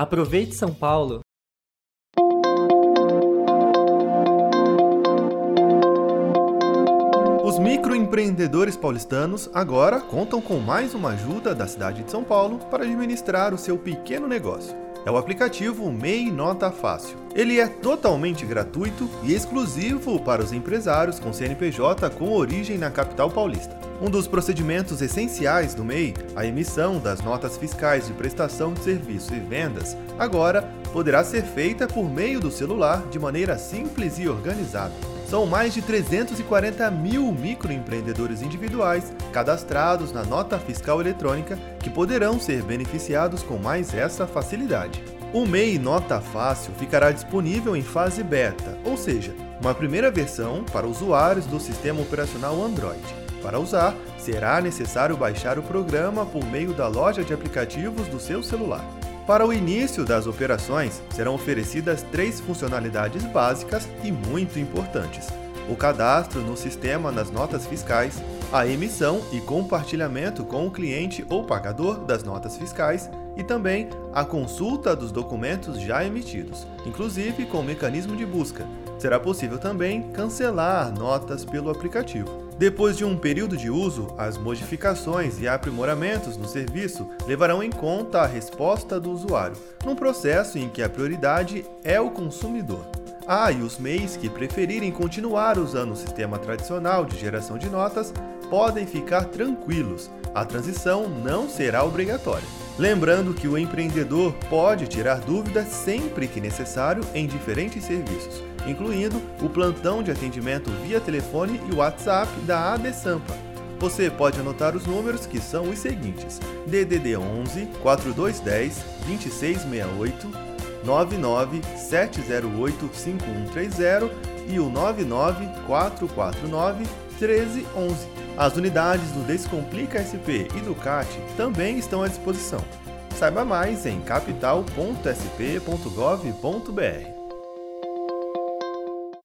Aproveite São Paulo! Os microempreendedores paulistanos agora contam com mais uma ajuda da cidade de São Paulo para administrar o seu pequeno negócio. É o aplicativo MEI Nota Fácil. Ele é totalmente gratuito e exclusivo para os empresários com CNPJ com origem na capital paulista. Um dos procedimentos essenciais do MEI, a emissão das notas fiscais de prestação de serviço e vendas, agora poderá ser feita por meio do celular de maneira simples e organizada. São mais de 340 mil microempreendedores individuais cadastrados na nota fiscal eletrônica que poderão ser beneficiados com mais essa facilidade. O MEI Nota Fácil ficará disponível em fase beta, ou seja, uma primeira versão para usuários do sistema operacional Android. Para usar, será necessário baixar o programa por meio da loja de aplicativos do seu celular. Para o início das operações, serão oferecidas três funcionalidades básicas e muito importantes: o cadastro no sistema nas notas fiscais, a emissão e compartilhamento com o cliente ou pagador das notas fiscais e também a consulta dos documentos já emitidos, inclusive com o mecanismo de busca. Será possível também cancelar notas pelo aplicativo. Depois de um período de uso, as modificações e aprimoramentos no serviço levarão em conta a resposta do usuário, num processo em que a prioridade é o consumidor. Ah, e os MEIs que preferirem continuar usando o sistema tradicional de geração de notas podem ficar tranquilos, a transição não será obrigatória. Lembrando que o empreendedor pode tirar dúvidas sempre que necessário em diferentes serviços, incluindo o plantão de atendimento via telefone e WhatsApp da AD Sampa. Você pode anotar os números que são os seguintes: DDD 11 4210 2668 997085130 e o 99449 1311. As unidades do Descomplica SP e do CAT também estão à disposição. Saiba mais em capital.sp.gov.br.